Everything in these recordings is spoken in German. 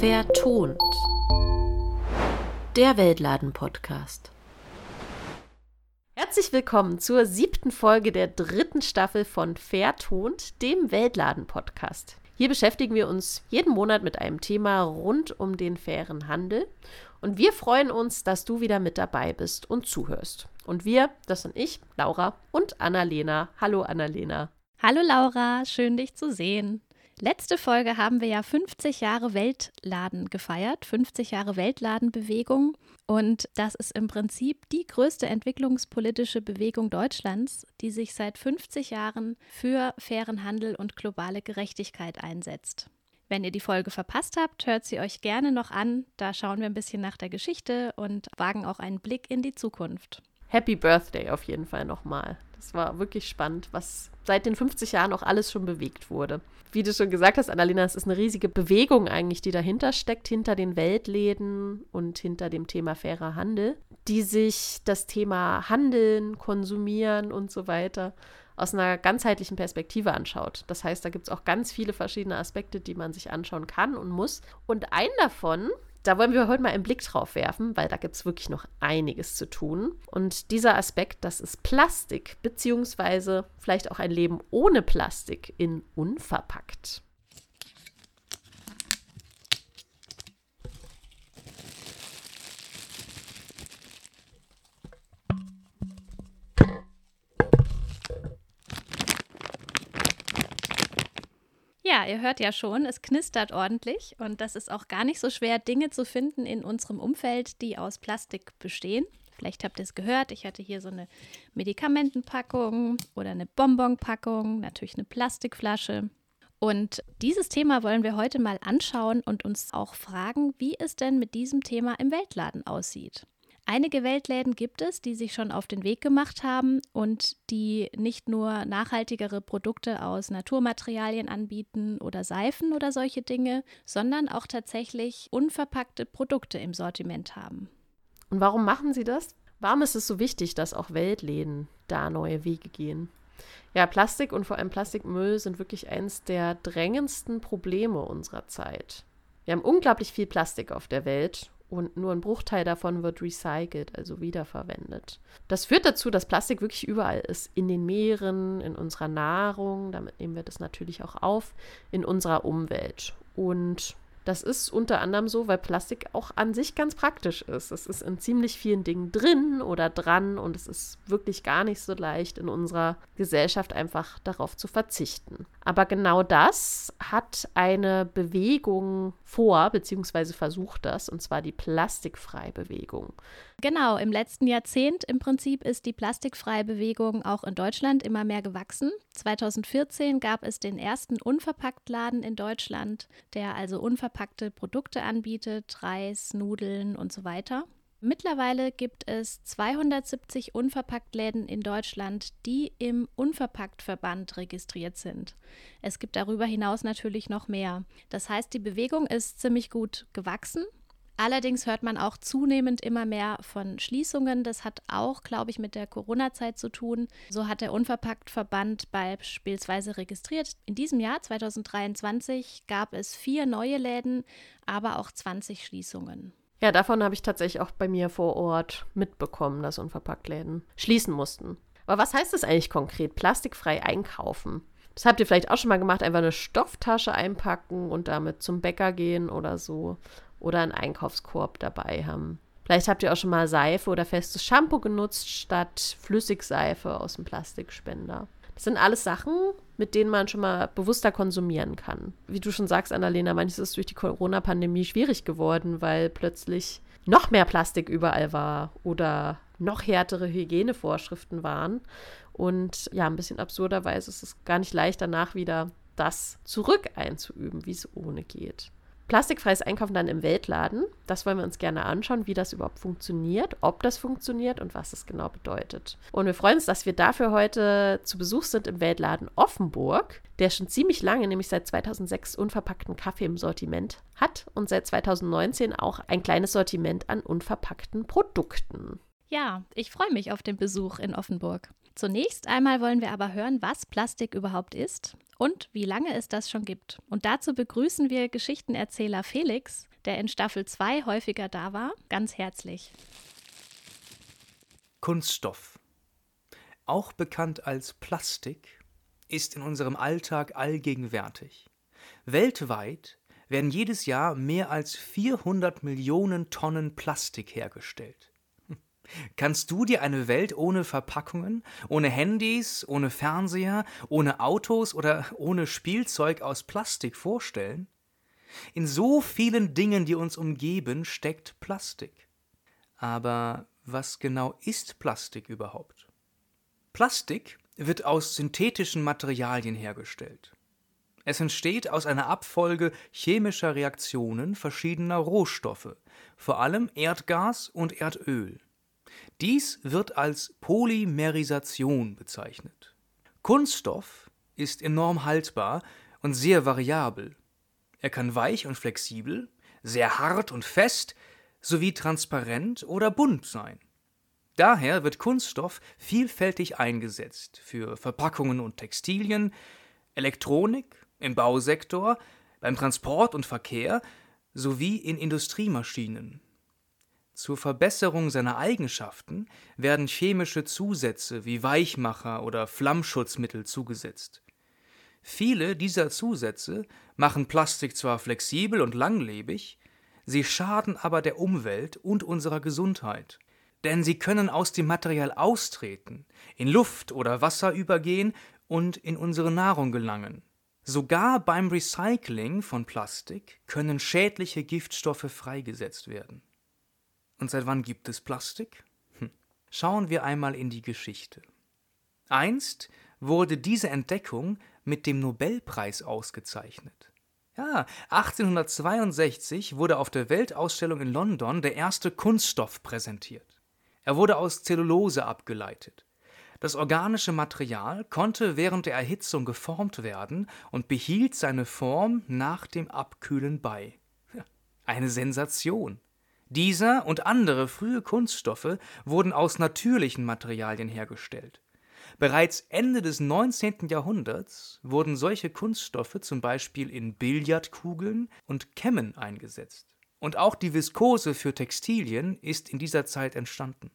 Vertont. Der Weltladen-Podcast. Herzlich willkommen zur siebten Folge der dritten Staffel von Vertont, dem Weltladen-Podcast. Hier beschäftigen wir uns jeden Monat mit einem Thema rund um den fairen Handel. Und wir freuen uns, dass du wieder mit dabei bist und zuhörst. Und wir, das sind ich, Laura und Annalena. Hallo Annalena. Hallo Laura, schön dich zu sehen. Letzte Folge haben wir ja 50 Jahre Weltladen gefeiert, 50 Jahre Weltladenbewegung. Und das ist im Prinzip die größte entwicklungspolitische Bewegung Deutschlands, die sich seit 50 Jahren für fairen Handel und globale Gerechtigkeit einsetzt. Wenn ihr die Folge verpasst habt, hört sie euch gerne noch an. Da schauen wir ein bisschen nach der Geschichte und wagen auch einen Blick in die Zukunft. Happy Birthday auf jeden Fall nochmal. Das war wirklich spannend, was seit den 50 Jahren auch alles schon bewegt wurde. Wie du schon gesagt hast, Annalena, es ist eine riesige Bewegung eigentlich, die dahinter steckt, hinter den Weltläden und hinter dem Thema fairer Handel, die sich das Thema Handeln, Konsumieren und so weiter aus einer ganzheitlichen Perspektive anschaut. Das heißt, da gibt es auch ganz viele verschiedene Aspekte, die man sich anschauen kann und muss. Und einen davon da wollen wir heute mal einen Blick drauf werfen, weil da gibt es wirklich noch einiges zu tun. Und dieser Aspekt, das ist Plastik, beziehungsweise vielleicht auch ein Leben ohne Plastik in unverpackt. Ja, ihr hört ja schon, es knistert ordentlich und das ist auch gar nicht so schwer, Dinge zu finden in unserem Umfeld, die aus Plastik bestehen. Vielleicht habt ihr es gehört, ich hatte hier so eine Medikamentenpackung oder eine Bonbonpackung, natürlich eine Plastikflasche. Und dieses Thema wollen wir heute mal anschauen und uns auch fragen, wie es denn mit diesem Thema im Weltladen aussieht. Einige Weltläden gibt es, die sich schon auf den Weg gemacht haben und die nicht nur nachhaltigere Produkte aus Naturmaterialien anbieten oder Seifen oder solche Dinge, sondern auch tatsächlich unverpackte Produkte im Sortiment haben. Und warum machen sie das? Warum ist es so wichtig, dass auch Weltläden da neue Wege gehen? Ja, Plastik und vor allem Plastikmüll sind wirklich eines der drängendsten Probleme unserer Zeit. Wir haben unglaublich viel Plastik auf der Welt und nur ein Bruchteil davon wird recycelt, also wiederverwendet. Das führt dazu, dass Plastik wirklich überall ist. In den Meeren, in unserer Nahrung, damit nehmen wir das natürlich auch auf, in unserer Umwelt. Und das ist unter anderem so, weil Plastik auch an sich ganz praktisch ist. Es ist in ziemlich vielen Dingen drin oder dran und es ist wirklich gar nicht so leicht in unserer Gesellschaft einfach darauf zu verzichten. Aber genau das hat eine Bewegung vor, beziehungsweise versucht das, und zwar die Plastikfrei-Bewegung. Genau, im letzten Jahrzehnt im Prinzip ist die plastikfreie Bewegung auch in Deutschland immer mehr gewachsen. 2014 gab es den ersten Unverpacktladen in Deutschland, der also unverpackte Produkte anbietet, Reis, Nudeln und so weiter. Mittlerweile gibt es 270 Unverpacktläden in Deutschland, die im Unverpacktverband registriert sind. Es gibt darüber hinaus natürlich noch mehr. Das heißt, die Bewegung ist ziemlich gut gewachsen. Allerdings hört man auch zunehmend immer mehr von Schließungen. Das hat auch, glaube ich, mit der Corona-Zeit zu tun. So hat der Unverpacktverband beispielsweise registriert. In diesem Jahr, 2023, gab es vier neue Läden, aber auch 20 Schließungen. Ja, davon habe ich tatsächlich auch bei mir vor Ort mitbekommen, dass Unverpacktläden schließen mussten. Aber was heißt das eigentlich konkret? Plastikfrei einkaufen. Das habt ihr vielleicht auch schon mal gemacht, einfach eine Stofftasche einpacken und damit zum Bäcker gehen oder so. Oder einen Einkaufskorb dabei haben. Vielleicht habt ihr auch schon mal Seife oder festes Shampoo genutzt statt Flüssigseife aus dem Plastikspender. Das sind alles Sachen, mit denen man schon mal bewusster konsumieren kann. Wie du schon sagst, Annalena, manches ist durch die Corona-Pandemie schwierig geworden, weil plötzlich noch mehr Plastik überall war oder noch härtere Hygienevorschriften waren. Und ja, ein bisschen absurderweise ist es gar nicht leicht, danach wieder das zurück einzuüben, wie es ohne geht plastikfreies Einkaufen dann im Weltladen. Das wollen wir uns gerne anschauen, wie das überhaupt funktioniert, ob das funktioniert und was es genau bedeutet. Und wir freuen uns, dass wir dafür heute zu Besuch sind im Weltladen Offenburg, der schon ziemlich lange, nämlich seit 2006, unverpackten Kaffee im Sortiment hat und seit 2019 auch ein kleines Sortiment an unverpackten Produkten. Ja, ich freue mich auf den Besuch in Offenburg. Zunächst einmal wollen wir aber hören, was Plastik überhaupt ist und wie lange es das schon gibt. Und dazu begrüßen wir Geschichtenerzähler Felix. der in Staffel 2 häufiger da war, ganz herzlich. Kunststoff, auch bekannt als Plastik, ist in unserem Alltag allgegenwärtig. Weltweit werden jedes Jahr mehr als 400 Millionen Tonnen Plastik hergestellt. Kannst du dir eine Welt ohne Verpackungen, ohne Handys, ohne Fernseher, ohne Autos oder ohne Spielzeug aus Plastik vorstellen? In so vielen Dingen, die uns umgeben, steckt Plastik. Aber was genau ist Plastik überhaupt? Plastik wird aus synthetischen Materialien hergestellt. Es entsteht aus einer Abfolge chemischer Reaktionen verschiedener Rohstoffe, vor allem Erdgas und Erdöl. Dies wird als Polymerisation bezeichnet. Kunststoff ist enorm haltbar und sehr variabel. Er kann weich und flexibel, sehr hart und fest sowie transparent oder bunt sein. Daher wird Kunststoff vielfältig eingesetzt für Verpackungen und Textilien, Elektronik, im Bausektor, beim Transport und Verkehr sowie in Industriemaschinen. Zur Verbesserung seiner Eigenschaften werden chemische Zusätze wie Weichmacher oder Flammschutzmittel zugesetzt. Viele dieser Zusätze machen Plastik zwar flexibel und langlebig, sie schaden aber der Umwelt und unserer Gesundheit. Denn sie können aus dem Material austreten, in Luft oder Wasser übergehen und in unsere Nahrung gelangen. Sogar beim Recycling von Plastik können schädliche Giftstoffe freigesetzt werden. Und seit wann gibt es Plastik? Hm. Schauen wir einmal in die Geschichte. Einst wurde diese Entdeckung mit dem Nobelpreis ausgezeichnet. Ja, 1862 wurde auf der Weltausstellung in London der erste Kunststoff präsentiert. Er wurde aus Zellulose abgeleitet. Das organische Material konnte während der Erhitzung geformt werden und behielt seine Form nach dem Abkühlen bei. Eine Sensation. Dieser und andere frühe Kunststoffe wurden aus natürlichen Materialien hergestellt. Bereits Ende des 19. Jahrhunderts wurden solche Kunststoffe zum Beispiel in Billardkugeln und Kämmen eingesetzt. Und auch die Viskose für Textilien ist in dieser Zeit entstanden.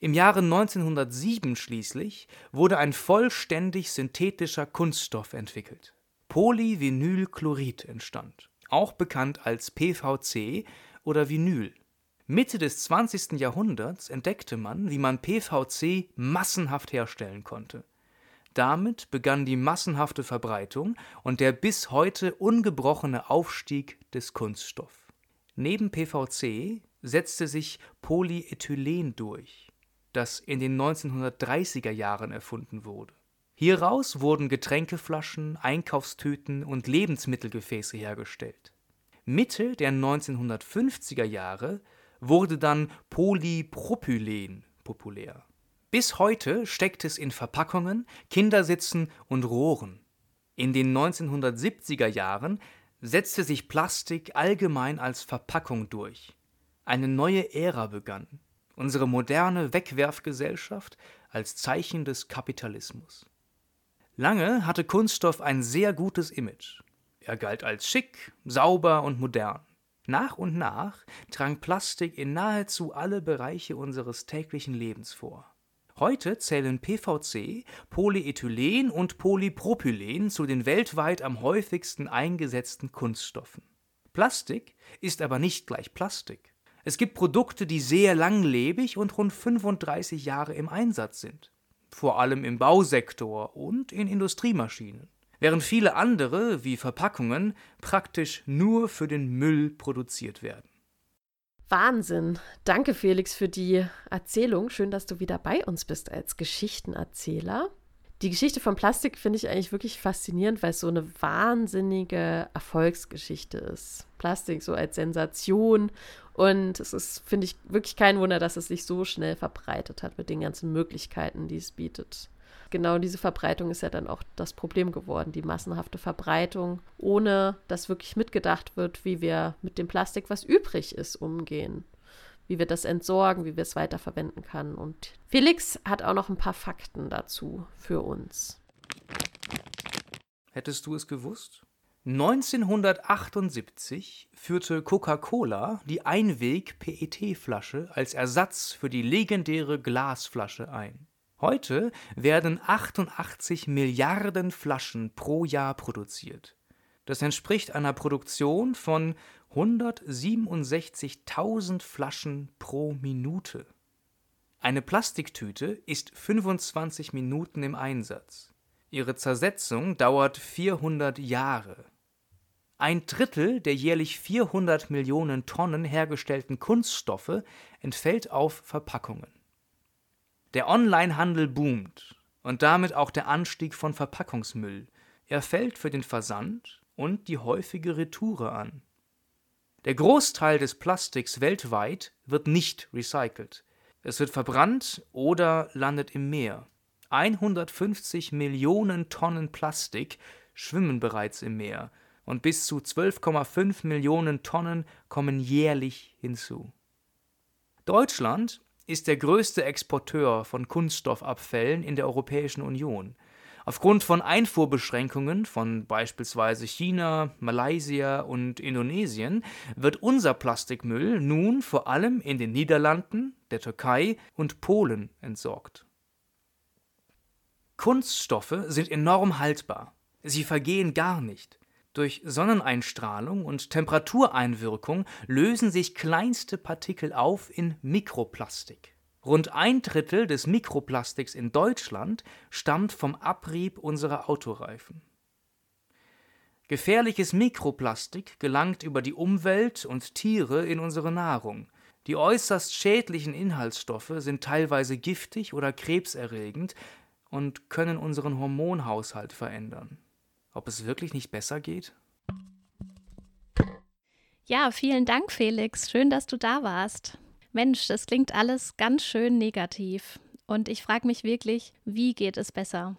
Im Jahre 1907 schließlich wurde ein vollständig synthetischer Kunststoff entwickelt. Polyvinylchlorid entstand, auch bekannt als PVC oder Vinyl. Mitte des 20. Jahrhunderts entdeckte man, wie man PVC massenhaft herstellen konnte. Damit begann die massenhafte Verbreitung und der bis heute ungebrochene Aufstieg des Kunststoffs. Neben PVC setzte sich Polyethylen durch das in den 1930er Jahren erfunden wurde. Hieraus wurden Getränkeflaschen, Einkaufstüten und Lebensmittelgefäße hergestellt. Mitte der 1950er Jahre wurde dann Polypropylen populär. Bis heute steckt es in Verpackungen, Kindersitzen und Rohren. In den 1970er Jahren setzte sich Plastik allgemein als Verpackung durch. Eine neue Ära begann unsere moderne Wegwerfgesellschaft als Zeichen des Kapitalismus. Lange hatte Kunststoff ein sehr gutes Image. Er galt als schick, sauber und modern. Nach und nach drang Plastik in nahezu alle Bereiche unseres täglichen Lebens vor. Heute zählen PVC, Polyethylen und Polypropylen zu den weltweit am häufigsten eingesetzten Kunststoffen. Plastik ist aber nicht gleich Plastik. Es gibt Produkte, die sehr langlebig und rund 35 Jahre im Einsatz sind, vor allem im Bausektor und in Industriemaschinen, während viele andere, wie Verpackungen, praktisch nur für den Müll produziert werden. Wahnsinn. Danke, Felix, für die Erzählung. Schön, dass du wieder bei uns bist als Geschichtenerzähler. Die Geschichte von Plastik finde ich eigentlich wirklich faszinierend, weil es so eine wahnsinnige Erfolgsgeschichte ist. Plastik so als Sensation. Und es ist, finde ich, wirklich kein Wunder, dass es sich so schnell verbreitet hat mit den ganzen Möglichkeiten, die es bietet. Genau diese Verbreitung ist ja dann auch das Problem geworden, die massenhafte Verbreitung, ohne dass wirklich mitgedacht wird, wie wir mit dem Plastik, was übrig ist, umgehen wie wir das entsorgen, wie wir es weiterverwenden können. Und Felix hat auch noch ein paar Fakten dazu für uns. Hättest du es gewusst? 1978 führte Coca-Cola die Einweg-PET-Flasche als Ersatz für die legendäre Glasflasche ein. Heute werden 88 Milliarden Flaschen pro Jahr produziert. Das entspricht einer Produktion von 167.000 Flaschen pro Minute. Eine Plastiktüte ist 25 Minuten im Einsatz. Ihre Zersetzung dauert 400 Jahre. Ein Drittel der jährlich 400 Millionen Tonnen hergestellten Kunststoffe entfällt auf Verpackungen. Der Onlinehandel boomt und damit auch der Anstieg von Verpackungsmüll. Er fällt für den Versand und die häufige Retoure an. Der Großteil des Plastiks weltweit wird nicht recycelt. Es wird verbrannt oder landet im Meer. 150 Millionen Tonnen Plastik schwimmen bereits im Meer und bis zu 12,5 Millionen Tonnen kommen jährlich hinzu. Deutschland ist der größte Exporteur von Kunststoffabfällen in der Europäischen Union. Aufgrund von Einfuhrbeschränkungen von beispielsweise China, Malaysia und Indonesien wird unser Plastikmüll nun vor allem in den Niederlanden, der Türkei und Polen entsorgt. Kunststoffe sind enorm haltbar. Sie vergehen gar nicht. Durch Sonneneinstrahlung und Temperatureinwirkung lösen sich kleinste Partikel auf in Mikroplastik. Rund ein Drittel des Mikroplastiks in Deutschland stammt vom Abrieb unserer Autoreifen. Gefährliches Mikroplastik gelangt über die Umwelt und Tiere in unsere Nahrung. Die äußerst schädlichen Inhaltsstoffe sind teilweise giftig oder krebserregend, und können unseren Hormonhaushalt verändern. Ob es wirklich nicht besser geht? Ja, vielen Dank, Felix. Schön, dass du da warst. Mensch, das klingt alles ganz schön negativ. Und ich frage mich wirklich, wie geht es besser?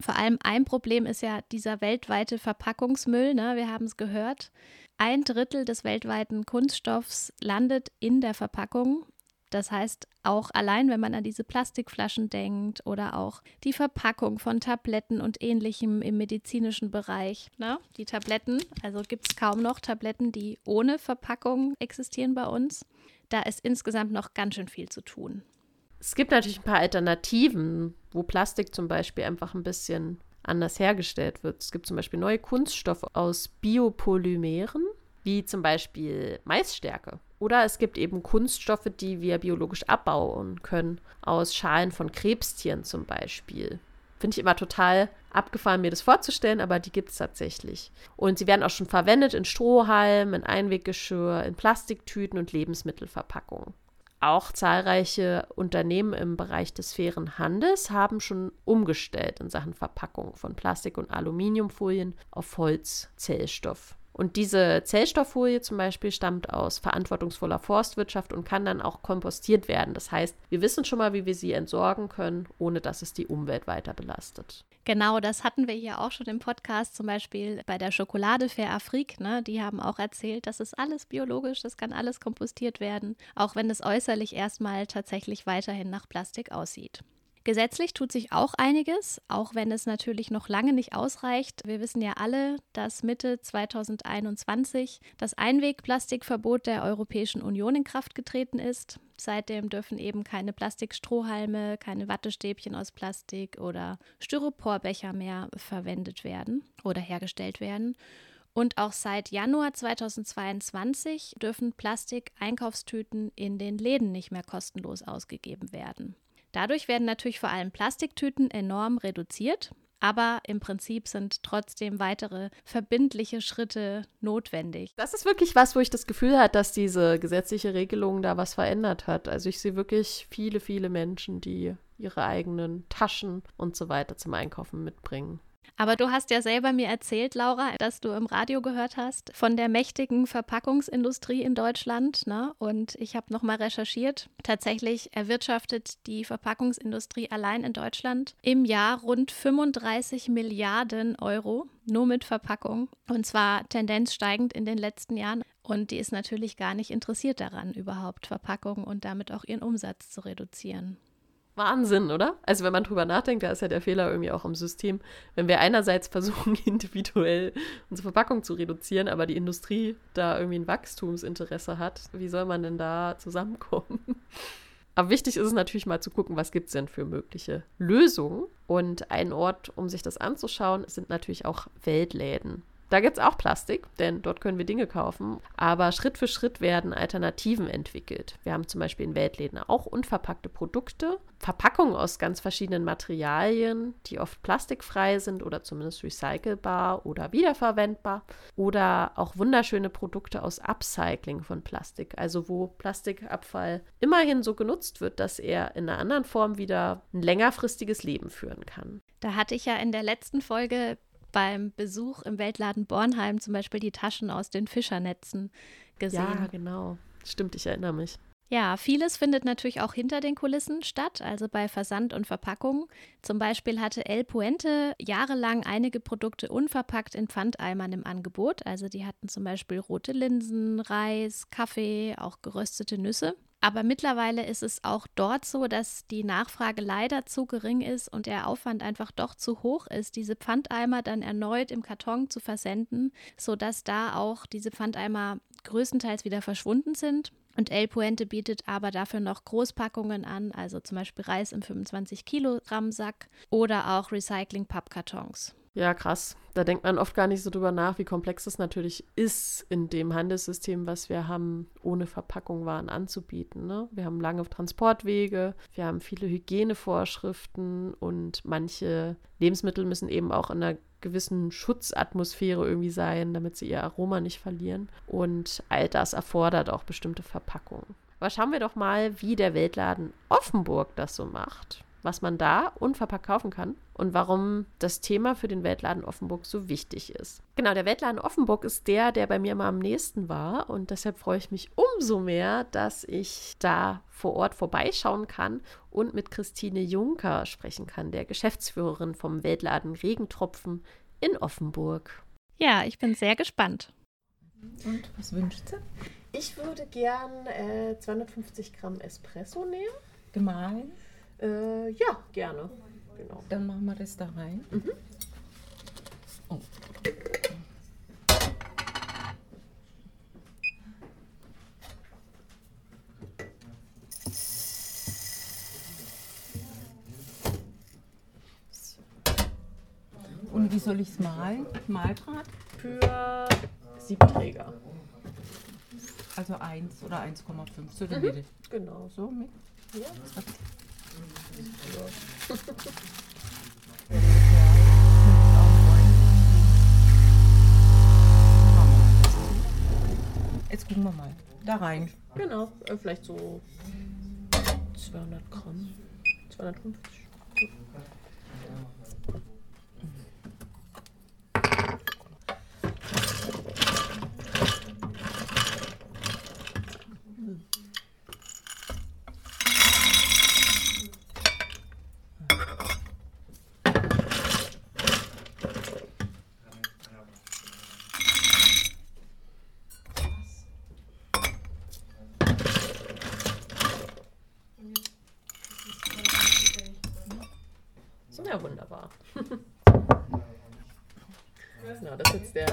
Vor allem ein Problem ist ja dieser weltweite Verpackungsmüll. Ne? Wir haben es gehört. Ein Drittel des weltweiten Kunststoffs landet in der Verpackung das heißt, auch allein, wenn man an diese Plastikflaschen denkt oder auch die Verpackung von Tabletten und ähnlichem im medizinischen Bereich. Ne? Die Tabletten, also gibt es kaum noch Tabletten, die ohne Verpackung existieren bei uns. Da ist insgesamt noch ganz schön viel zu tun. Es gibt natürlich ein paar Alternativen, wo Plastik zum Beispiel einfach ein bisschen anders hergestellt wird. Es gibt zum Beispiel neue Kunststoffe aus Biopolymeren, wie zum Beispiel Maisstärke oder es gibt eben Kunststoffe, die wir biologisch abbauen können, aus Schalen von Krebstieren zum Beispiel. Finde ich immer total abgefahren, mir das vorzustellen, aber die gibt es tatsächlich. Und sie werden auch schon verwendet in Strohhalmen, in Einweggeschirr, in Plastiktüten und Lebensmittelverpackungen. Auch zahlreiche Unternehmen im Bereich des fairen Handels haben schon umgestellt in Sachen Verpackung von Plastik- und Aluminiumfolien auf Holzzellstoff. Und diese Zellstofffolie zum Beispiel stammt aus verantwortungsvoller Forstwirtschaft und kann dann auch kompostiert werden. Das heißt, wir wissen schon mal, wie wir sie entsorgen können, ohne dass es die Umwelt weiter belastet. Genau, das hatten wir hier auch schon im Podcast, zum Beispiel bei der Schokolade Fair Afrique. Ne? Die haben auch erzählt, das ist alles biologisch, das kann alles kompostiert werden, auch wenn es äußerlich erstmal tatsächlich weiterhin nach Plastik aussieht. Gesetzlich tut sich auch einiges, auch wenn es natürlich noch lange nicht ausreicht. Wir wissen ja alle, dass Mitte 2021 das Einwegplastikverbot der Europäischen Union in Kraft getreten ist. Seitdem dürfen eben keine Plastikstrohhalme, keine Wattestäbchen aus Plastik oder Styroporbecher mehr verwendet werden oder hergestellt werden. Und auch seit Januar 2022 dürfen Plastik-Einkaufstüten in den Läden nicht mehr kostenlos ausgegeben werden. Dadurch werden natürlich vor allem Plastiktüten enorm reduziert, aber im Prinzip sind trotzdem weitere verbindliche Schritte notwendig. Das ist wirklich was, wo ich das Gefühl habe, dass diese gesetzliche Regelung da was verändert hat. Also ich sehe wirklich viele, viele Menschen, die ihre eigenen Taschen und so weiter zum Einkaufen mitbringen. Aber du hast ja selber mir erzählt, Laura, dass du im Radio gehört hast von der mächtigen Verpackungsindustrie in Deutschland. Ne? Und ich habe nochmal recherchiert. Tatsächlich erwirtschaftet die Verpackungsindustrie allein in Deutschland im Jahr rund 35 Milliarden Euro nur mit Verpackung. Und zwar Tendenz steigend in den letzten Jahren. Und die ist natürlich gar nicht interessiert daran, überhaupt Verpackungen und damit auch ihren Umsatz zu reduzieren. Wahnsinn, oder? Also wenn man drüber nachdenkt, da ist ja der Fehler irgendwie auch im System. Wenn wir einerseits versuchen, individuell unsere Verpackung zu reduzieren, aber die Industrie da irgendwie ein Wachstumsinteresse hat, wie soll man denn da zusammenkommen? Aber wichtig ist es natürlich mal zu gucken, was gibt es denn für mögliche Lösungen. Und ein Ort, um sich das anzuschauen, sind natürlich auch Weltläden. Da gibt es auch Plastik, denn dort können wir Dinge kaufen. Aber Schritt für Schritt werden Alternativen entwickelt. Wir haben zum Beispiel in Weltläden auch unverpackte Produkte, Verpackungen aus ganz verschiedenen Materialien, die oft plastikfrei sind oder zumindest recycelbar oder wiederverwendbar. Oder auch wunderschöne Produkte aus Upcycling von Plastik, also wo Plastikabfall immerhin so genutzt wird, dass er in einer anderen Form wieder ein längerfristiges Leben führen kann. Da hatte ich ja in der letzten Folge beim Besuch im Weltladen Bornheim zum Beispiel die Taschen aus den Fischernetzen gesehen. Ja, genau. Stimmt, ich erinnere mich. Ja, vieles findet natürlich auch hinter den Kulissen statt, also bei Versand und Verpackung. Zum Beispiel hatte El Puente jahrelang einige Produkte unverpackt in Pfandeimern im Angebot. Also die hatten zum Beispiel rote Linsen, Reis, Kaffee, auch geröstete Nüsse. Aber mittlerweile ist es auch dort so, dass die Nachfrage leider zu gering ist und der Aufwand einfach doch zu hoch ist, diese Pfandeimer dann erneut im Karton zu versenden, sodass da auch diese Pfandeimer größtenteils wieder verschwunden sind. Und El Puente bietet aber dafür noch Großpackungen an, also zum Beispiel Reis im 25 Kilogramm Sack oder auch Recycling-Pappkartons. Ja, krass. Da denkt man oft gar nicht so drüber nach, wie komplex es natürlich ist, in dem Handelssystem, was wir haben, ohne Verpackung Waren anzubieten. Ne? Wir haben lange Transportwege, wir haben viele Hygienevorschriften und manche Lebensmittel müssen eben auch in einer gewissen Schutzatmosphäre irgendwie sein, damit sie ihr Aroma nicht verlieren. Und all das erfordert auch bestimmte Verpackungen. Aber schauen wir doch mal, wie der Weltladen Offenburg das so macht was man da unverpackt kaufen kann und warum das Thema für den Weltladen Offenburg so wichtig ist. Genau, der Weltladen Offenburg ist der, der bei mir mal am nächsten war und deshalb freue ich mich umso mehr, dass ich da vor Ort vorbeischauen kann und mit Christine Juncker sprechen kann, der Geschäftsführerin vom Weltladen Regentropfen in Offenburg. Ja, ich bin sehr gespannt. Und was wünscht sie? Ich würde gern äh, 250 Gramm Espresso nehmen. Gemahlen? Äh, ja, gerne. Genau. Dann machen wir das da rein. Mhm. Oh. Und wie soll ich es malen? Malgrad? Für sieben Träger. Also 1 oder 1,5 so die mhm. Mitte. Genau. So mit? Ja. Jetzt gucken wir mal. Da rein. Genau, äh, vielleicht so 200 Gramm, 250. Ja, wunderbar. genau, das ist jetzt der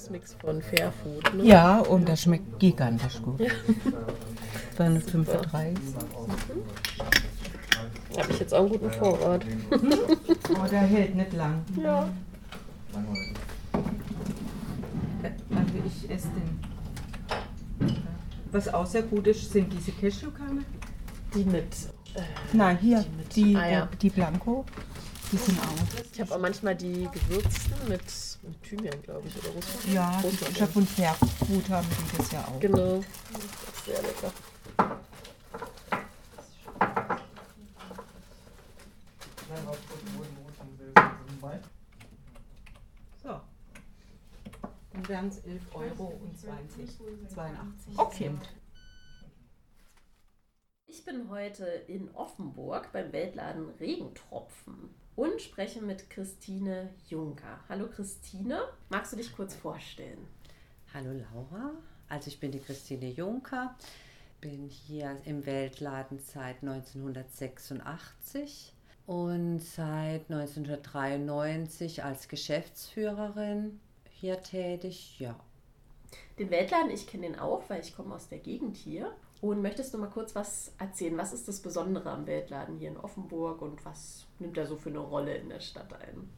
Nussmix von Fairfood. Ne? Ja, und das schmeckt gigantisch gut. Ja. 235. Mhm. Habe ich jetzt auch einen guten Vorrat. oh, der hält nicht lang. Ja. Also ich esse den. Was auch sehr gut ist, sind diese Cashewkerne. Die mit. Äh, Nein, hier, die, die, ah, ja. die Blanco. Die sind auch. Ich habe auch manchmal die gewürzten mit, mit Thymian, glaube ich, oder Russland. Ja, die Chef und Fairfood haben die das ja auch. Genau. Das ist sehr lecker. So. Dann wären es 11 Euro und 20, 82. Okay. Bin heute in Offenburg beim Weltladen Regentropfen und spreche mit Christine Juncker. Hallo Christine, magst du dich kurz vorstellen? Hallo Laura, also ich bin die Christine Juncker. bin hier im Weltladen seit 1986 und seit 1993 als Geschäftsführerin hier tätig. Ja. Den Weltladen, ich kenne den auch, weil ich komme aus der Gegend hier. Und möchtest du mal kurz was erzählen? Was ist das Besondere am Weltladen hier in Offenburg und was nimmt er so für eine Rolle in der Stadt ein?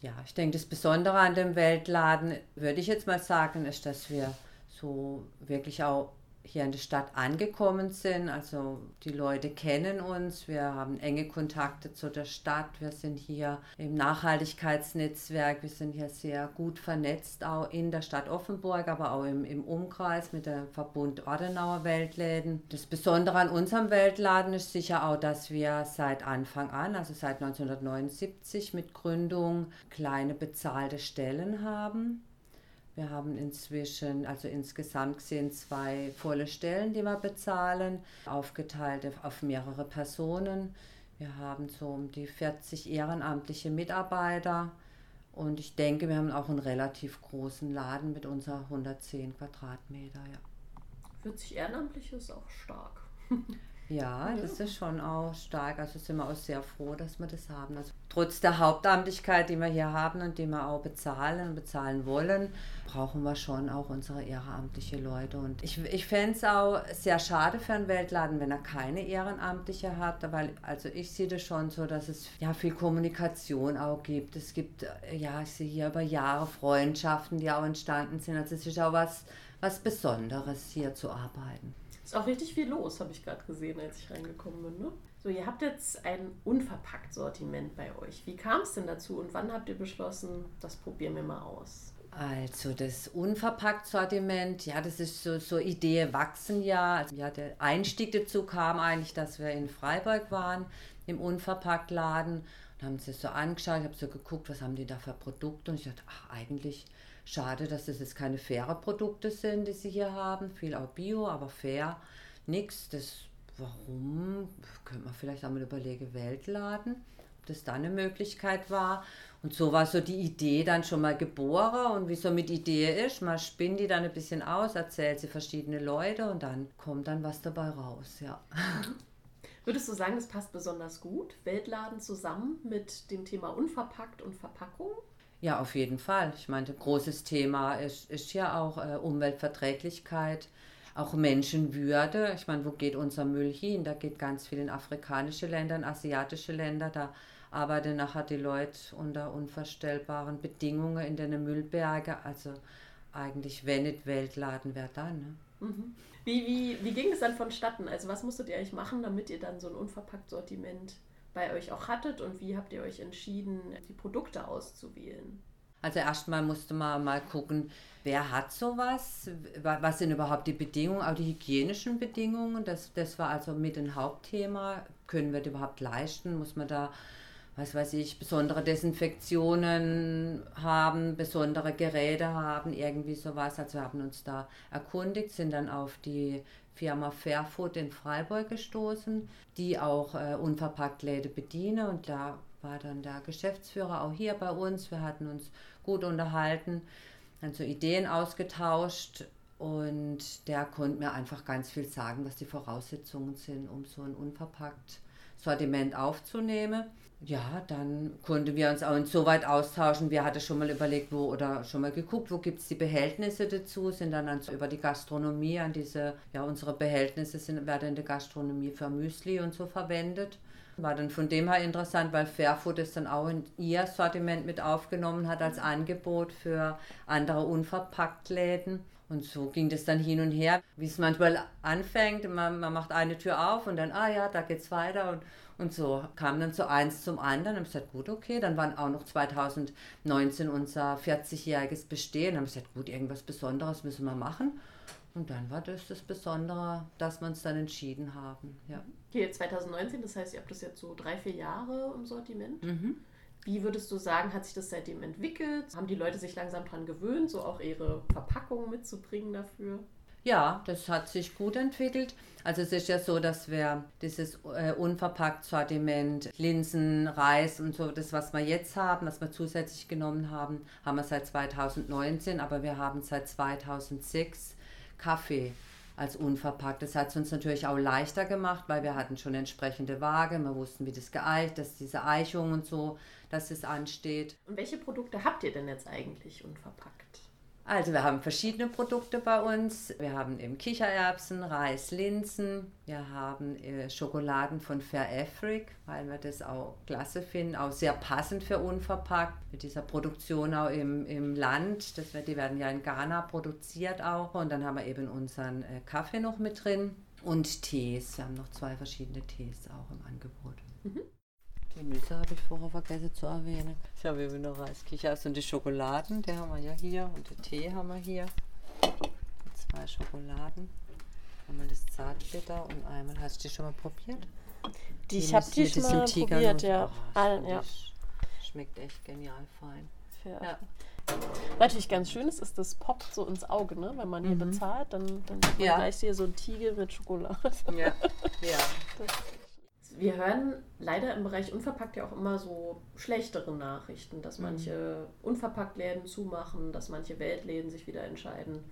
Ja, ich denke, das Besondere an dem Weltladen, würde ich jetzt mal sagen, ist, dass wir so wirklich auch hier in der Stadt angekommen sind. Also die Leute kennen uns, wir haben enge Kontakte zu der Stadt, wir sind hier im Nachhaltigkeitsnetzwerk, wir sind hier sehr gut vernetzt, auch in der Stadt Offenburg, aber auch im, im Umkreis mit dem Verbund Ordenauer Weltläden. Das Besondere an unserem Weltladen ist sicher auch, dass wir seit Anfang an, also seit 1979 mit Gründung, kleine bezahlte Stellen haben. Wir haben inzwischen, also insgesamt gesehen, zwei volle Stellen, die wir bezahlen, aufgeteilt auf mehrere Personen. Wir haben so um die 40 ehrenamtliche Mitarbeiter und ich denke, wir haben auch einen relativ großen Laden mit unserer 110 Quadratmeter. Ja. 40 Ehrenamtliche ist auch stark. Ja, das ist schon auch stark. Also sind wir auch sehr froh, dass wir das haben. Also trotz der Hauptamtlichkeit, die wir hier haben und die wir auch bezahlen und bezahlen wollen, brauchen wir schon auch unsere ehrenamtliche Leute. Und ich, ich fände es auch sehr schade für einen Weltladen, wenn er keine Ehrenamtliche hat, weil also ich sehe das schon so, dass es ja viel Kommunikation auch gibt. Es gibt, ja, ich sehe hier über Jahre Freundschaften, die auch entstanden sind. Also es ist auch was, was Besonderes, hier zu arbeiten. Ist auch richtig viel los, habe ich gerade gesehen, als ich reingekommen bin. Ne? So, ihr habt jetzt ein unverpackt Sortiment bei euch. Wie kam es denn dazu und wann habt ihr beschlossen, das probieren wir mal aus? Also das Unverpackt-Sortiment, ja, das ist so, so Idee wachsen ja. Also ja, der Einstieg dazu kam eigentlich, dass wir in Freiburg waren, im Unverpackt-Laden und haben das so angeschaut. Ich habe so geguckt, was haben die da für Produkte und ich dachte, ach, eigentlich Schade, dass das jetzt keine faire Produkte sind, die sie hier haben. Viel auch Bio, aber fair nichts. Das, warum? Könnte man vielleicht auch mal überlegen, Weltladen, ob das da eine Möglichkeit war. Und so war so die Idee dann schon mal geboren. Und wie so mit Idee ist, man spinnt die dann ein bisschen aus, erzählt sie verschiedene Leute und dann kommt dann was dabei raus, ja. Würdest du sagen, das passt besonders gut, Weltladen zusammen mit dem Thema Unverpackt und Verpackung? Ja, auf jeden Fall. Ich meine, großes Thema ist, ist ja auch äh, Umweltverträglichkeit, auch Menschenwürde. Ich meine, wo geht unser Müll hin? Da geht ganz viel in afrikanische Länder, in asiatische Länder. Da arbeiten nachher die Leute unter unvorstellbaren Bedingungen in den Müllbergen. Also eigentlich, wenn nicht Weltladen, wer dann? Ne? Mhm. Wie, wie, wie ging es dann vonstatten? Also was musstet ihr eigentlich machen, damit ihr dann so ein unverpackt Sortiment bei euch auch hattet und wie habt ihr euch entschieden, die Produkte auszuwählen? Also erstmal musste man mal gucken, wer hat sowas, was sind überhaupt die Bedingungen, auch die hygienischen Bedingungen. Das, das war also mit ein Hauptthema. Können wir das überhaupt leisten? Muss man da, was weiß ich, besondere Desinfektionen haben, besondere Geräte haben, irgendwie sowas. Also wir haben uns da erkundigt, sind dann auf die Firma Fairfood in Freiburg gestoßen, die auch äh, unverpackt Läden bedienen und da war dann der Geschäftsführer auch hier bei uns. Wir hatten uns gut unterhalten, dann so Ideen ausgetauscht und der konnte mir einfach ganz viel sagen, was die Voraussetzungen sind, um so ein unverpackt Sortiment aufzunehmen. Ja, dann konnten wir uns auch insoweit austauschen. Wir hatten schon mal überlegt, wo oder schon mal geguckt, wo gibt es die Behältnisse dazu, sind dann, so über die Gastronomie an diese, ja, unsere Behältnisse sind, werden in der Gastronomie für Müsli und so verwendet. War dann von dem her interessant, weil Fairfood es dann auch in ihr Sortiment mit aufgenommen hat als Angebot für andere Unverpacktläden. Und so ging das dann hin und her, wie es manchmal anfängt. Man, man macht eine Tür auf und dann, ah ja, da geht's weiter. Und, und so kam dann so eins zum anderen. Und ich gesagt, gut, okay. Dann waren auch noch 2019 unser 40-jähriges Bestehen. Dann habe ich gesagt, gut, irgendwas Besonderes müssen wir machen. Und dann war das das Besondere, dass wir uns dann entschieden haben. Ja. Okay, 2019, das heißt, ihr habt das jetzt so drei, vier Jahre im Sortiment. Mhm. Wie würdest du sagen, hat sich das seitdem entwickelt? Haben die Leute sich langsam daran gewöhnt, so auch ihre Verpackung mitzubringen dafür? Ja, das hat sich gut entwickelt. Also es ist ja so, dass wir dieses äh, unverpackt Sortiment, Linsen, Reis und so, das was wir jetzt haben, was wir zusätzlich genommen haben, haben wir seit 2019, aber wir haben seit 2006 Kaffee als unverpackt. Das hat es uns natürlich auch leichter gemacht, weil wir hatten schon entsprechende Waage, wir wussten, wie das geeicht, dass diese Eichung und so, dass es ansteht. Und welche Produkte habt ihr denn jetzt eigentlich unverpackt? Also wir haben verschiedene Produkte bei uns. Wir haben eben Kichererbsen, Reis, Linsen. Wir haben äh, Schokoladen von Fair Afric, weil wir das auch klasse finden, auch sehr passend für unverpackt. Mit dieser Produktion auch im, im Land. Das wird, die werden ja in Ghana produziert auch. Und dann haben wir eben unseren äh, Kaffee noch mit drin. Und Tees. Wir haben noch zwei verschiedene Tees auch im Angebot. Mhm. Die Nüsse habe ich vorher vergessen zu erwähnen. Ich habe eben noch Reiskichers und die Schokoladen, die haben wir ja hier. Und den Tee haben wir hier. Zwei Schokoladen. Einmal das Zartbitter und einmal, hast du die schon mal probiert? Die, ich habe die schon mal probiert, ja. Oh, Allen, ja. Schmeckt echt genial fein. Ja. ja. Natürlich ganz schön ist, ist das poppt so ins Auge, ne? Wenn man hier mhm. bezahlt, dann, dann ja. gleich hier so ein Tiegel mit Schokolade. Ja, ja. Wir hören leider im Bereich unverpackt ja auch immer so schlechtere Nachrichten, dass mhm. manche Unverpacktläden zumachen, dass manche Weltläden sich wieder entscheiden,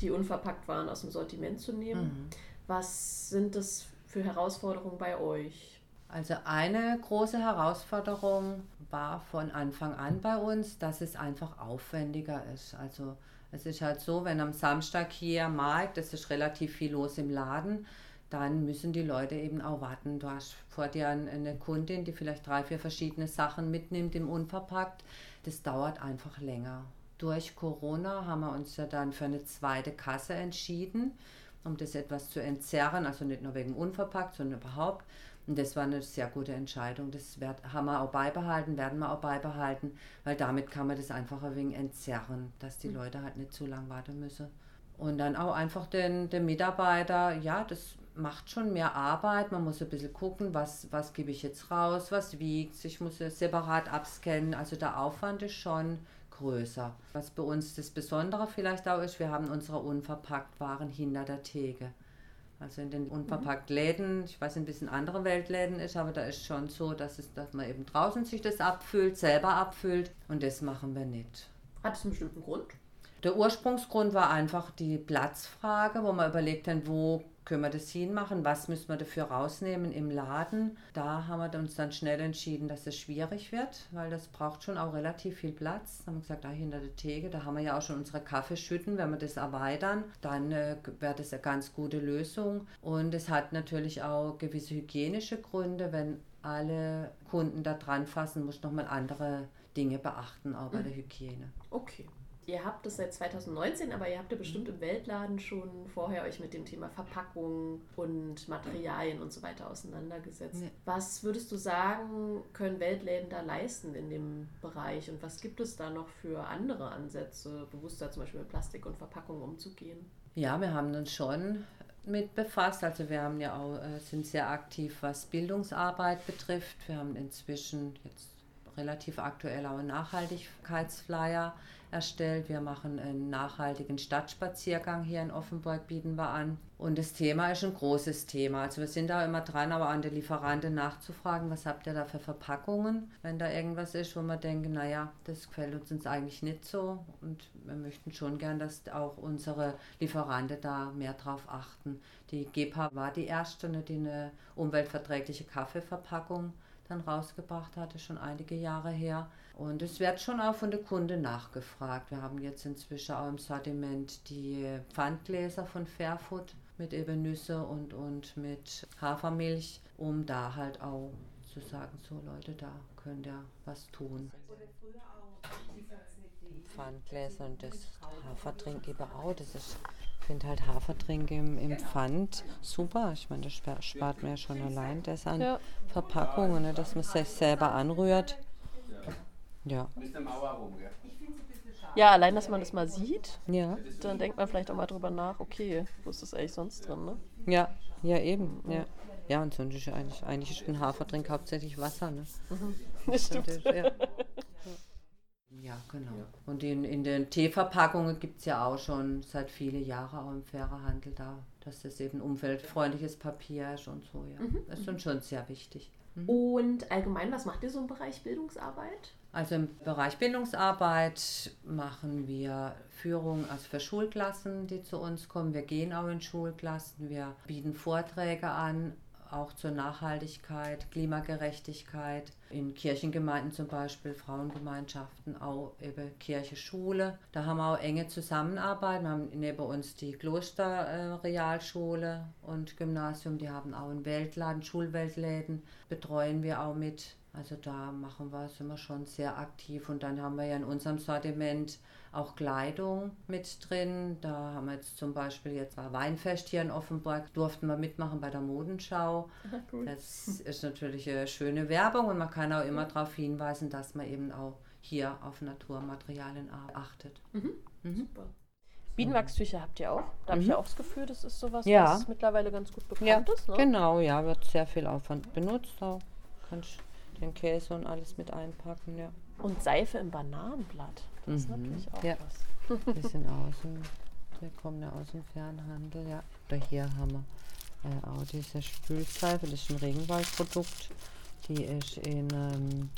die unverpackt waren aus dem Sortiment zu nehmen. Mhm. Was sind das für Herausforderungen bei euch? Also eine große Herausforderung war von Anfang an bei uns, dass es einfach aufwendiger ist. Also es ist halt so, wenn am Samstag hier Markt, es ist relativ viel los im Laden, dann müssen die Leute eben auch warten. Du hast vor dir eine Kundin, die vielleicht drei, vier verschiedene Sachen mitnimmt im Unverpackt. Das dauert einfach länger. Durch Corona haben wir uns ja dann für eine zweite Kasse entschieden, um das etwas zu entzerren, also nicht nur wegen Unverpackt, sondern überhaupt. Und das war eine sehr gute Entscheidung. Das haben wir auch beibehalten, werden wir auch beibehalten, weil damit kann man das einfach ein wenig entzerren, dass die mhm. Leute halt nicht zu lang warten müssen. Und dann auch einfach den, den Mitarbeiter, ja, das macht schon mehr Arbeit. Man muss ein bisschen gucken, was, was gebe ich jetzt raus, was wiegt. Ich muss es separat abscannen. Also der Aufwand ist schon größer. Was bei uns das Besondere vielleicht auch ist, wir haben unsere unverpackt Waren hinter der Theke. Also in den unverpackt Läden, ich weiß ein bisschen andere Weltläden ist, aber da ist schon so, dass, es, dass man eben draußen sich das abfüllt, selber abfüllt und das machen wir nicht. Hat es einen bestimmten Grund? Der Ursprungsgrund war einfach die Platzfrage, wo man überlegt hat, wo können wir das hinmachen, was müssen wir dafür rausnehmen im Laden. Da haben wir uns dann schnell entschieden, dass es schwierig wird, weil das braucht schon auch relativ viel Platz. Da haben wir gesagt, da hinter der Theke, da haben wir ja auch schon unsere Kaffeeschütten, wenn wir das erweitern, dann äh, wäre das eine ganz gute Lösung. Und es hat natürlich auch gewisse hygienische Gründe, wenn alle Kunden da dran fassen, muss nochmal andere Dinge beachten, auch bei der Hygiene. Okay. Ihr habt es seit 2019, aber ihr habt ja bestimmt im Weltladen schon vorher euch mit dem Thema Verpackung und Materialien und so weiter auseinandergesetzt. Ja. Was würdest du sagen, können Weltläden da leisten in dem Bereich und was gibt es da noch für andere Ansätze, bewusster zum Beispiel mit Plastik und Verpackung umzugehen? Ja, wir haben uns schon mit befasst. Also wir haben ja auch, äh, sind sehr aktiv, was Bildungsarbeit betrifft. Wir haben inzwischen jetzt relativ aktuell auch einen Nachhaltigkeitsflyer erstellt. Wir machen einen nachhaltigen Stadtspaziergang hier in Offenburg, bieten wir an. Und das Thema ist ein großes Thema. Also wir sind da immer dran, aber an die Lieferanten nachzufragen, was habt ihr da für Verpackungen, wenn da irgendwas ist, wo wir denken, naja, das gefällt uns eigentlich nicht so. Und wir möchten schon gern, dass auch unsere Lieferanten da mehr drauf achten. Die GEPA war die erste, ne, die eine umweltverträgliche Kaffeeverpackung dann rausgebracht hatte, schon einige Jahre her. Und es wird schon auch von der Kunde nachgefragt. Wir haben jetzt inzwischen auch im Sortiment die Pfandgläser von Fairfood mit eben Nüsse und, und mit Hafermilch, um da halt auch zu sagen, so Leute, da könnt ihr was tun. Pfandgläser und das Hafertrink eben auch. Das ist, ich finde halt Hafertrink im, im Pfand super. Ich meine, das spart mir schon allein das an ja. Verpackungen, ne, dass man sich selber anrührt. Ja. Ja, allein, dass man das mal sieht, ja. dann denkt man vielleicht auch mal drüber nach, okay, wo ist das eigentlich sonst drin, ne? Ja, ja eben, ja. Ja, und sonst ist eigentlich, eigentlich ist ein Haferdrink hauptsächlich Wasser, ne? Mhm. Das stimmt. Ja. ja, genau. Und in, in den Teeverpackungen gibt es ja auch schon seit vielen Jahren auch im fairen Handel da, dass das eben umweltfreundliches Papier ist und so, ja. Mhm. Das ist schon sehr wichtig. Mhm. Und allgemein, was macht ihr so im Bereich Bildungsarbeit? Also im Bereich Bildungsarbeit machen wir Führung also für Schulklassen, die zu uns kommen. Wir gehen auch in Schulklassen, wir bieten Vorträge an, auch zur Nachhaltigkeit, Klimagerechtigkeit. In Kirchengemeinden zum Beispiel, Frauengemeinschaften, auch eben Kirche, Schule. Da haben wir auch enge Zusammenarbeit. Wir haben neben uns die Klosterrealschule und Gymnasium, die haben auch einen Weltladen, Schulweltläden, betreuen wir auch mit. Also da machen wir, sind wir schon sehr aktiv und dann haben wir ja in unserem Sortiment auch Kleidung mit drin. Da haben wir jetzt zum Beispiel jetzt war Weinfest hier in Offenburg, durften wir mitmachen bei der Modenschau. Cool. Das ist natürlich eine schöne Werbung und man kann auch immer darauf hinweisen, dass man eben auch hier auf Naturmaterialien achtet. Mhm. Mhm. Super. Bienenwachstücher habt ihr auch. Da habe ich ja auch das Gefühl, das ist sowas, ja. was mittlerweile ganz gut bekannt ja, ist. Ne? Genau, ja, wird sehr viel Aufwand benutzt. Auch kannst den Käse und alles mit einpacken, ja. Und Seife im Bananenblatt. Das ist mhm. natürlich auch ja. was. Ein bisschen außen. Wir kommen ja aus dem Fernhandel, ja. Oder hier haben wir äh, auch diese Spülseife, das ist ein Regenwaldprodukt. Die ist in, ähm,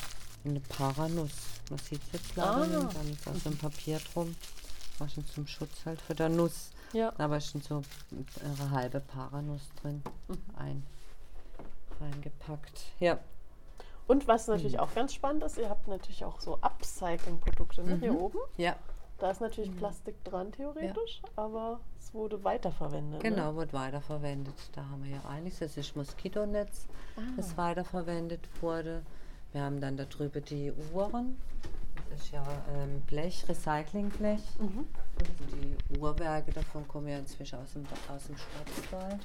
in eine Paranuss. Man sieht es jetzt leider ah. nicht, dann ist aus dem Papier drum. War schon zum Schutz halt für der Nuss. Ja. Aber ist schon so eine halbe Paranuss drin. Mhm. Ein, reingepackt. Ja, und was natürlich mhm. auch ganz spannend ist, ihr habt natürlich auch so Upcycling-Produkte ne, mhm. hier oben. Ja. Da ist natürlich mhm. Plastik dran theoretisch, ja. aber es wurde weiterverwendet. Ne? Genau, ne? wird weiterverwendet. Da haben wir ja einiges. Das ist Moskitonetz, ah. das weiterverwendet wurde. Wir haben dann da drüber die Uhren. Das ist ja ähm, Blech, Recyclingblech. Mhm. Die Uhrwerke davon kommen ja inzwischen aus dem, aus dem Schwarzwald.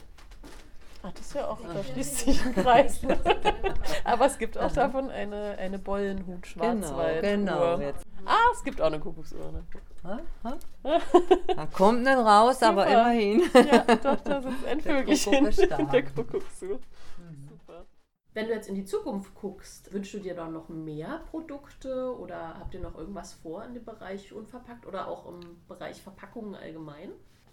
Ach, das ist ja auch, da schließt sich ein Kreis. Aber es gibt auch davon eine, eine Bollenhut Schwarzwald. Genau, genau. Ah, es gibt auch eine Kuckucksuhr. Ne? Da kommt nicht raus, Super. aber immerhin. Ja, doch, da sitzt ein Vögelchen in der Kuckucksuhr. Mhm. Super. Wenn du jetzt in die Zukunft guckst, wünschst du dir dann noch mehr Produkte oder habt ihr noch irgendwas vor in dem Bereich unverpackt oder auch im Bereich Verpackungen allgemein?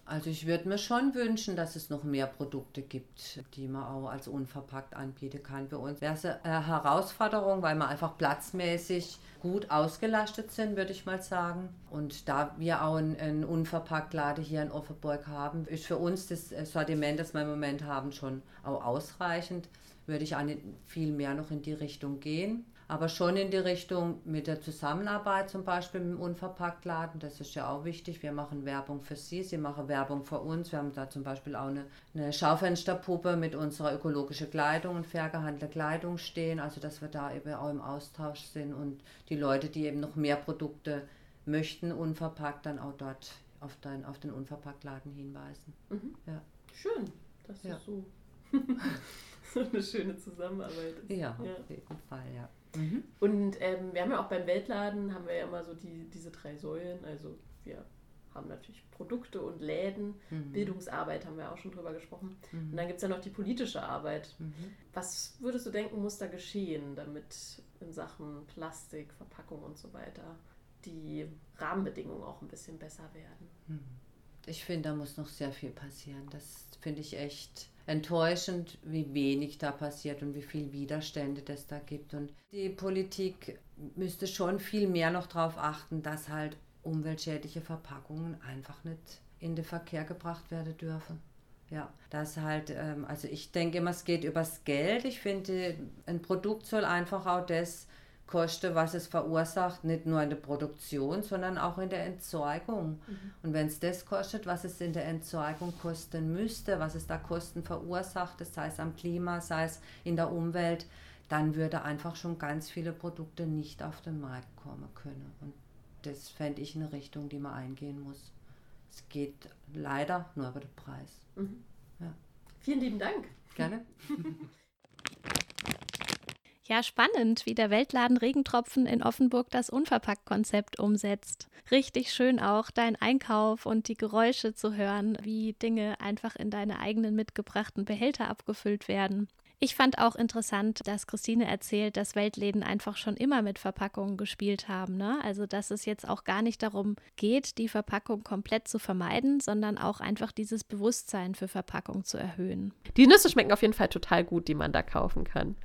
Also ich würde mir schon wünschen, dass es noch mehr Produkte gibt, die man auch als unverpackt anbieten kann. Für uns wäre es eine Herausforderung, weil wir einfach platzmäßig gut ausgelastet sind, würde ich mal sagen. Und da wir auch einen, einen Unverpacktladen hier in Offenburg haben, ist für uns das Sortiment, das wir im Moment haben, schon auch ausreichend. Würde ich auch nicht viel mehr noch in die Richtung gehen aber schon in die Richtung mit der Zusammenarbeit zum Beispiel mit dem Unverpacktladen. Das ist ja auch wichtig. Wir machen Werbung für Sie, Sie machen Werbung für uns. Wir haben da zum Beispiel auch eine, eine Schaufensterpuppe mit unserer ökologischen Kleidung und fair gehandelte Kleidung stehen. Also dass wir da eben auch im Austausch sind und die Leute, die eben noch mehr Produkte möchten, unverpackt, dann auch dort auf, dein, auf den Unverpacktladen hinweisen. Mhm. Ja. Schön, das ja. ist so. so eine schöne Zusammenarbeit ist. Ja, ja, auf jeden Fall, ja. Mhm. Und ähm, wir haben ja auch beim Weltladen, haben wir ja immer so die, diese drei Säulen. Also wir haben natürlich Produkte und Läden, mhm. Bildungsarbeit haben wir auch schon drüber gesprochen. Mhm. Und dann gibt es ja noch die politische Arbeit. Mhm. Was würdest du denken, muss da geschehen, damit in Sachen Plastik, Verpackung und so weiter die Rahmenbedingungen auch ein bisschen besser werden? Mhm. Ich finde, da muss noch sehr viel passieren. Das finde ich echt enttäuschend, wie wenig da passiert und wie viel Widerstände das da gibt. Und die Politik müsste schon viel mehr noch darauf achten, dass halt umweltschädliche Verpackungen einfach nicht in den Verkehr gebracht werden dürfen. Ja, das halt, ähm, also ich denke immer, es geht übers Geld. Ich finde, ein Produkt soll einfach auch das koste, was es verursacht, nicht nur in der Produktion, sondern auch in der Entsorgung. Mhm. Und wenn es das kostet, was es in der Entsorgung kosten müsste, was es da Kosten verursacht, sei es am Klima, sei es in der Umwelt, dann würde einfach schon ganz viele Produkte nicht auf den Markt kommen können. Und das fände ich eine Richtung, die man eingehen muss. Es geht leider nur über den Preis. Mhm. Ja. Vielen lieben Dank. Gerne. Ja, spannend, wie der Weltladen Regentropfen in Offenburg das Unverpackt-Konzept umsetzt. Richtig schön auch dein Einkauf und die Geräusche zu hören, wie Dinge einfach in deine eigenen mitgebrachten Behälter abgefüllt werden. Ich fand auch interessant, dass Christine erzählt, dass Weltläden einfach schon immer mit Verpackungen gespielt haben. Ne? Also, dass es jetzt auch gar nicht darum geht, die Verpackung komplett zu vermeiden, sondern auch einfach dieses Bewusstsein für Verpackung zu erhöhen. Die Nüsse schmecken auf jeden Fall total gut, die man da kaufen kann.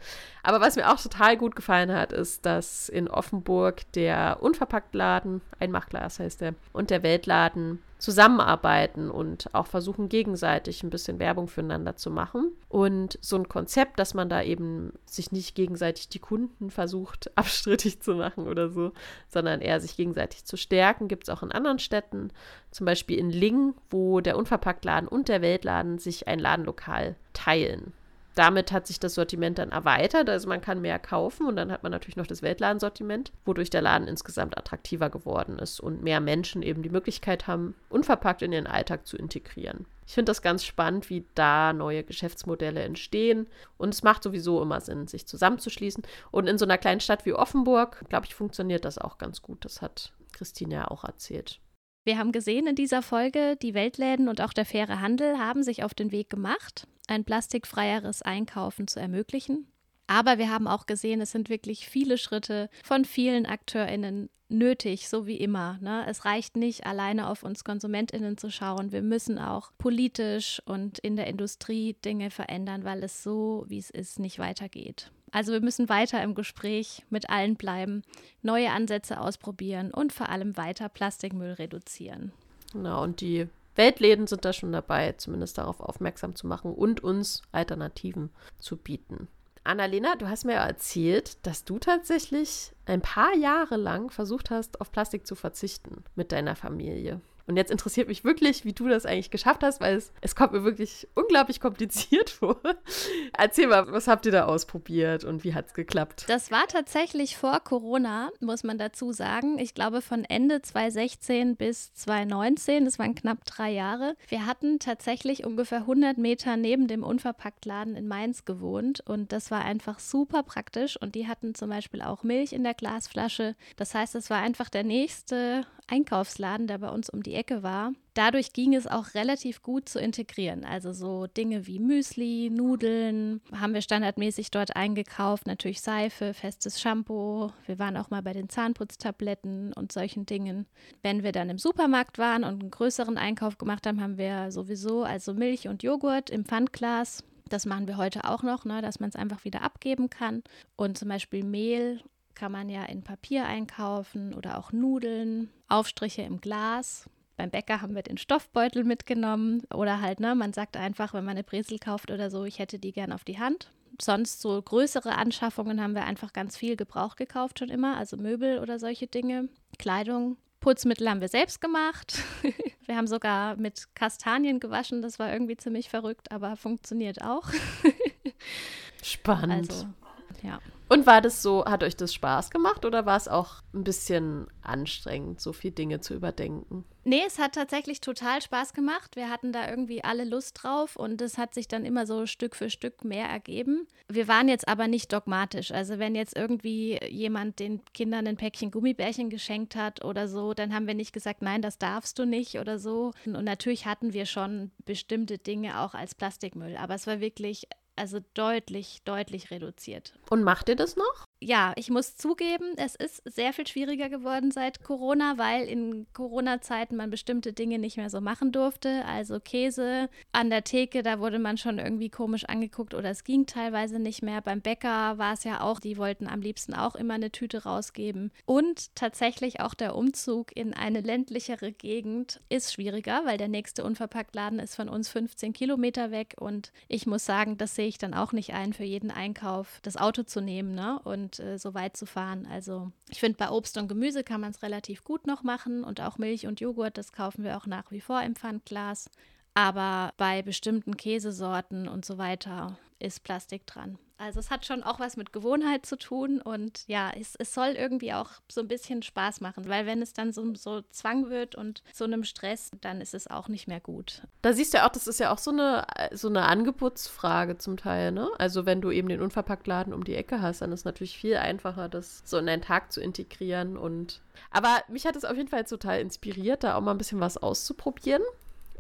Aber was mir auch total gut gefallen hat, ist, dass in Offenburg der Unverpacktladen, ein Machglas heißt der, und der Weltladen zusammenarbeiten und auch versuchen, gegenseitig ein bisschen Werbung füreinander zu machen. Und so ein Konzept, dass man da eben sich nicht gegenseitig die Kunden versucht, abstrittig zu machen oder so, sondern eher sich gegenseitig zu stärken, gibt es auch in anderen Städten. Zum Beispiel in Lingen, wo der Unverpacktladen und der Weltladen sich ein Ladenlokal teilen damit hat sich das Sortiment dann erweitert. Also man kann mehr kaufen und dann hat man natürlich noch das Weltladensortiment, wodurch der Laden insgesamt attraktiver geworden ist und mehr Menschen eben die Möglichkeit haben, unverpackt in ihren Alltag zu integrieren. Ich finde das ganz spannend, wie da neue Geschäftsmodelle entstehen. Und es macht sowieso immer Sinn, sich zusammenzuschließen. Und in so einer kleinen Stadt wie Offenburg, glaube ich, funktioniert das auch ganz gut. Das hat Christine ja auch erzählt. Wir haben gesehen in dieser Folge, die Weltläden und auch der faire Handel haben sich auf den Weg gemacht, ein plastikfreieres Einkaufen zu ermöglichen. Aber wir haben auch gesehen, es sind wirklich viele Schritte von vielen AkteurInnen nötig, so wie immer. Ne? Es reicht nicht, alleine auf uns KonsumentInnen zu schauen. Wir müssen auch politisch und in der Industrie Dinge verändern, weil es so, wie es ist, nicht weitergeht. Also wir müssen weiter im Gespräch mit allen bleiben, neue Ansätze ausprobieren und vor allem weiter Plastikmüll reduzieren. Genau, und die Weltläden sind da schon dabei, zumindest darauf aufmerksam zu machen und uns Alternativen zu bieten. Annalena, du hast mir erzählt, dass du tatsächlich ein paar Jahre lang versucht hast, auf Plastik zu verzichten mit deiner Familie. Und jetzt interessiert mich wirklich, wie du das eigentlich geschafft hast, weil es, es kommt mir wirklich unglaublich kompliziert vor. Erzähl mal, was habt ihr da ausprobiert und wie hat es geklappt? Das war tatsächlich vor Corona, muss man dazu sagen. Ich glaube von Ende 2016 bis 2019, das waren knapp drei Jahre. Wir hatten tatsächlich ungefähr 100 Meter neben dem Unverpacktladen in Mainz gewohnt und das war einfach super praktisch und die hatten zum Beispiel auch Milch in der Glasflasche. Das heißt, es war einfach der nächste Einkaufsladen, der bei uns um die Ecke war. Dadurch ging es auch relativ gut zu integrieren. Also so Dinge wie Müsli, Nudeln haben wir standardmäßig dort eingekauft. Natürlich Seife, festes Shampoo. Wir waren auch mal bei den Zahnputztabletten und solchen Dingen. Wenn wir dann im Supermarkt waren und einen größeren Einkauf gemacht haben, haben wir sowieso also Milch und Joghurt im Pfandglas das machen wir heute auch noch, ne, dass man es einfach wieder abgeben kann. Und zum Beispiel Mehl kann man ja in Papier einkaufen oder auch Nudeln, Aufstriche im Glas. Beim Bäcker haben wir den Stoffbeutel mitgenommen oder halt, ne, man sagt einfach, wenn man eine Brezel kauft oder so, ich hätte die gern auf die Hand. Sonst so größere Anschaffungen haben wir einfach ganz viel Gebrauch gekauft schon immer, also Möbel oder solche Dinge, Kleidung. Putzmittel haben wir selbst gemacht. wir haben sogar mit Kastanien gewaschen, das war irgendwie ziemlich verrückt, aber funktioniert auch. Spannend. Also, ja. Und war das so, hat euch das Spaß gemacht oder war es auch ein bisschen anstrengend, so viele Dinge zu überdenken? Nee, es hat tatsächlich total Spaß gemacht. Wir hatten da irgendwie alle Lust drauf und es hat sich dann immer so Stück für Stück mehr ergeben. Wir waren jetzt aber nicht dogmatisch. Also wenn jetzt irgendwie jemand den Kindern ein Päckchen Gummibärchen geschenkt hat oder so, dann haben wir nicht gesagt, nein, das darfst du nicht oder so. Und natürlich hatten wir schon bestimmte Dinge auch als Plastikmüll, aber es war wirklich also deutlich, deutlich reduziert. Und macht ihr das noch? Ja, ich muss zugeben, es ist sehr viel schwieriger geworden seit Corona, weil in Corona-Zeiten man bestimmte Dinge nicht mehr so machen durfte. Also Käse an der Theke, da wurde man schon irgendwie komisch angeguckt oder es ging teilweise nicht mehr. Beim Bäcker war es ja auch, die wollten am liebsten auch immer eine Tüte rausgeben. Und tatsächlich auch der Umzug in eine ländlichere Gegend ist schwieriger, weil der nächste Unverpacktladen ist von uns 15 Kilometer weg und ich muss sagen, das sehe ich dann auch nicht ein, für jeden Einkauf das Auto zu nehmen ne? und äh, so weit zu fahren. Also ich finde, bei Obst und Gemüse kann man es relativ gut noch machen und auch Milch und Joghurt, das kaufen wir auch nach wie vor im Pfandglas. Aber bei bestimmten Käsesorten und so weiter ist Plastik dran. Also es hat schon auch was mit Gewohnheit zu tun und ja, es, es soll irgendwie auch so ein bisschen Spaß machen, weil wenn es dann so, so Zwang wird und so einem Stress, dann ist es auch nicht mehr gut. Da siehst du ja auch, das ist ja auch so eine, so eine Angebotsfrage zum Teil, ne? Also wenn du eben den Unverpacktladen um die Ecke hast, dann ist es natürlich viel einfacher, das so in deinen Tag zu integrieren und aber mich hat es auf jeden Fall total inspiriert, da auch mal ein bisschen was auszuprobieren.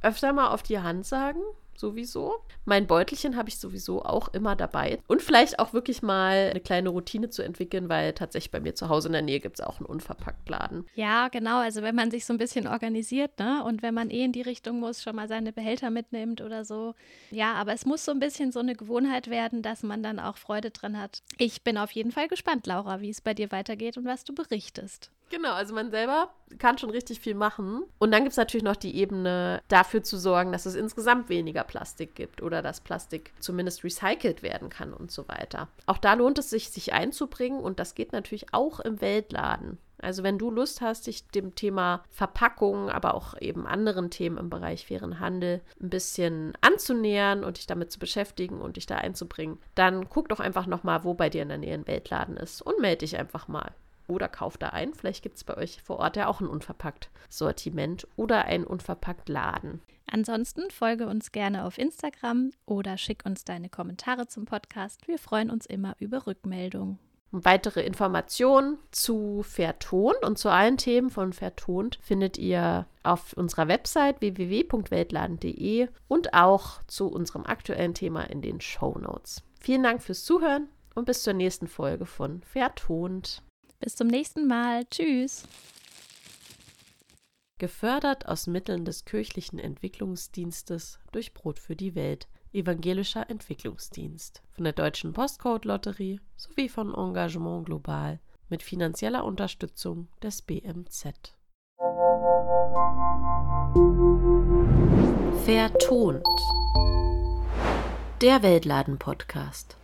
Öfter mal auf die Hand sagen, sowieso. Mein Beutelchen habe ich sowieso auch immer dabei. Und vielleicht auch wirklich mal eine kleine Routine zu entwickeln, weil tatsächlich bei mir zu Hause in der Nähe gibt es auch einen Unverpacktladen. Ja, genau. Also wenn man sich so ein bisschen organisiert, ne? Und wenn man eh in die Richtung muss, schon mal seine Behälter mitnimmt oder so. Ja, aber es muss so ein bisschen so eine Gewohnheit werden, dass man dann auch Freude dran hat. Ich bin auf jeden Fall gespannt, Laura, wie es bei dir weitergeht und was du berichtest. Genau, also man selber kann schon richtig viel machen. Und dann gibt es natürlich noch die Ebene, dafür zu sorgen, dass es insgesamt weniger Plastik gibt oder dass Plastik zumindest recycelt werden kann und so weiter. Auch da lohnt es sich, sich einzubringen und das geht natürlich auch im Weltladen. Also wenn du Lust hast, dich dem Thema Verpackung, aber auch eben anderen Themen im Bereich fairen Handel ein bisschen anzunähern und dich damit zu beschäftigen und dich da einzubringen, dann guck doch einfach nochmal, wo bei dir in der Nähe ein Weltladen ist und melde dich einfach mal. Oder kauft da ein. Vielleicht gibt es bei euch vor Ort ja auch ein unverpackt Sortiment oder ein unverpackt Laden. Ansonsten folge uns gerne auf Instagram oder schick uns deine Kommentare zum Podcast. Wir freuen uns immer über Rückmeldungen. Weitere Informationen zu Vertont und zu allen Themen von Vertont findet ihr auf unserer Website www.weltladen.de und auch zu unserem aktuellen Thema in den Show Notes. Vielen Dank fürs Zuhören und bis zur nächsten Folge von Vertont. Bis zum nächsten Mal. Tschüss. Gefördert aus Mitteln des kirchlichen Entwicklungsdienstes durch Brot für die Welt, Evangelischer Entwicklungsdienst, von der Deutschen Postcode Lotterie sowie von Engagement Global mit finanzieller Unterstützung des BMZ. Vertont. Der Weltladen-Podcast.